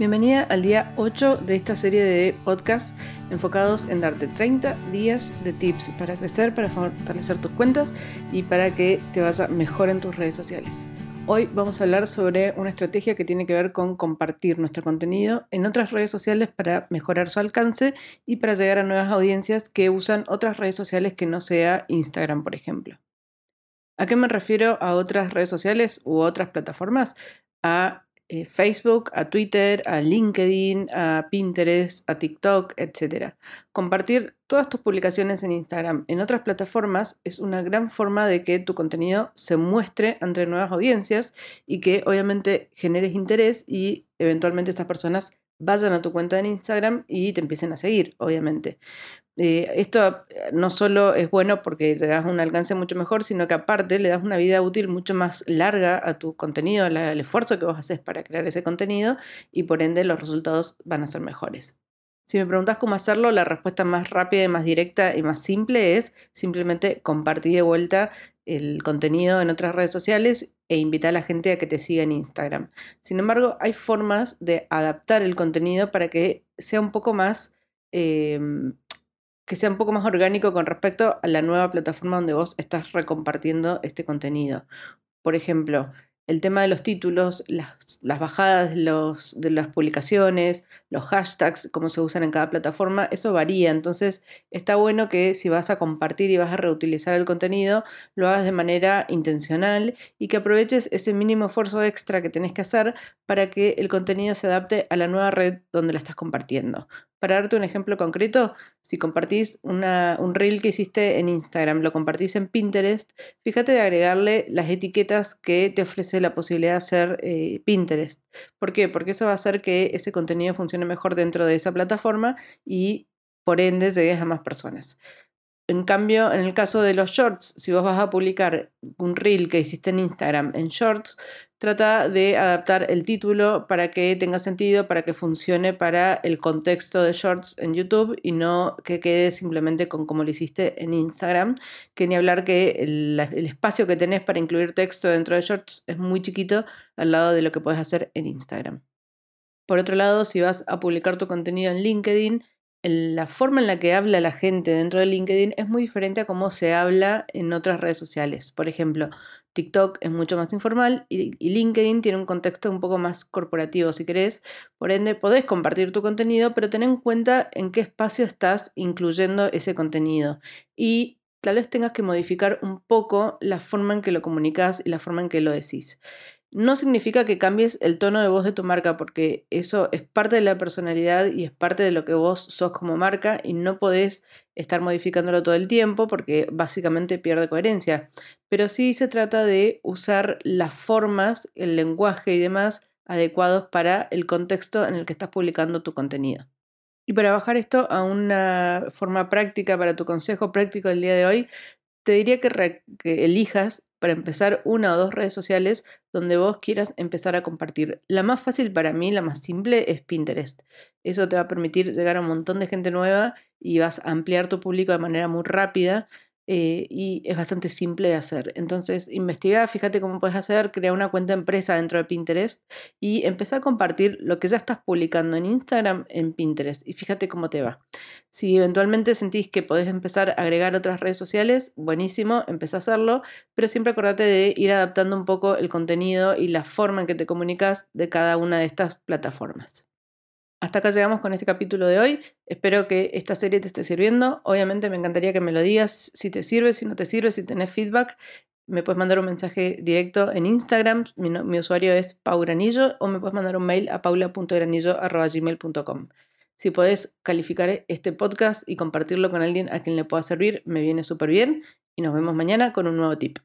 Bienvenida al día 8 de esta serie de podcasts enfocados en darte 30 días de tips para crecer, para fortalecer tus cuentas y para que te vaya mejor en tus redes sociales. Hoy vamos a hablar sobre una estrategia que tiene que ver con compartir nuestro contenido en otras redes sociales para mejorar su alcance y para llegar a nuevas audiencias que usan otras redes sociales que no sea Instagram, por ejemplo. ¿A qué me refiero a otras redes sociales u otras plataformas? A eh, Facebook, a Twitter, a LinkedIn, a Pinterest, a TikTok, etc. Compartir todas tus publicaciones en Instagram en otras plataformas es una gran forma de que tu contenido se muestre ante nuevas audiencias y que obviamente generes interés y eventualmente estas personas vayan a tu cuenta en Instagram y te empiecen a seguir, obviamente. Eh, esto eh, no solo es bueno porque te das un alcance mucho mejor, sino que aparte le das una vida útil mucho más larga a tu contenido, al, esfuerzo que vos haces para crear ese contenido y por ende los resultados van a ser mejores. Si me preguntas cómo hacerlo, la respuesta más rápida y más directa y más simple es simplemente compartir de vuelta el contenido en otras redes sociales e invitar a la gente a que te siga en Instagram. Sin embargo, hay formas de adaptar el contenido para que sea un poco más em, que sea un poco más orgánico con respecto a la nueva plataforma donde vos estás recompartiendo este contenido. Por ejemplo, el tema de los títulos, las, bajadas de, las publicaciones, los hashtags, cómo se usan en cada plataforma, eso varía. Entonces está bueno que si vas a compartir y vas a reutilizar el contenido, lo hagas de manera intencional y que aproveches ese mínimo esfuerzo extra que tenés que hacer para que el contenido se adapte a la nueva red donde la estás compartiendo. Para darte un ejemplo concreto, si compartís un reel que hiciste en Instagram, lo compartís en Pinterest, fíjate de agregarle las etiquetas que te ofrece la posibilidad de hacer eh, Pinterest. ¿Por qué? Porque eso va a hacer que ese contenido funcione mejor dentro de esa plataforma y por ende llegues a más personas. En cambio, en el caso de los shorts, si vos vas a publicar un reel que hiciste en Instagram en shorts, trata de adaptar el título para que tenga sentido, para que funcione para el contexto de shorts en YouTube y no que quede simplemente con como lo hiciste en Instagram, que ni hablar que el, el espacio que tenés para incluir texto dentro de shorts es muy chiquito al lado de lo que puedes hacer en Instagram. Por otro lado, si vas a publicar tu contenido en LinkedIn, la forma en la que habla la gente dentro de LinkedIn es muy diferente a cómo se habla en otras redes sociales. Por ejemplo, TikTok es mucho más informal y, LinkedIn tiene un contexto un poco más corporativo, si querés. Por ende, podés compartir tu contenido, pero ten en cuenta en qué espacio estás incluyendo ese contenido. Y tal vez tengas que modificar un poco la forma en que lo comunicas y la forma en que lo decís no significa que cambies el tono de voz de tu marca, porque eso es parte de la personalidad y es parte de lo que vos sos como marca y no podés estar modificándolo todo el tiempo porque básicamente pierde coherencia. Pero sí se trata de usar las formas, el lenguaje y demás adecuados para el contexto en el que estás publicando tu contenido. Y para bajar esto a una forma práctica para tu consejo práctico del día de hoy, te diría que, que elijas para empezar una o dos redes sociales donde vos quieras empezar a compartir. La más fácil para mí, la más simple, es Pinterest. Eso te va a permitir llegar a un montón de gente nueva y vas a ampliar tu público de manera muy rápida eh, y es bastante simple de hacer. Entonces, investiga, fíjate cómo puedes hacer, crea una cuenta empresa dentro de Pinterest y empezá a compartir lo que ya estás publicando en Instagram en Pinterest y fíjate cómo te va. Si eventualmente sentís que podés empezar a agregar otras redes sociales, buenísimo, empezá a hacerlo, pero siempre acordate de ir adaptando un poco el contenido y la forma en que te comunicas de cada una de estas plataformas. Hasta acá llegamos con este capítulo de hoy. Espero que esta serie te esté sirviendo. Obviamente me encantaría que me lo digas si te sirve, si no te sirve, si tenés feedback. Me puedes mandar un mensaje directo en Instagram. Mi, usuario es paugranillo o me puedes mandar un mail a paula.granillo.gmail.com. Si podés calificar este podcast y compartirlo con alguien a quien le pueda servir, me viene súper bien. Y nos vemos mañana con un nuevo tip.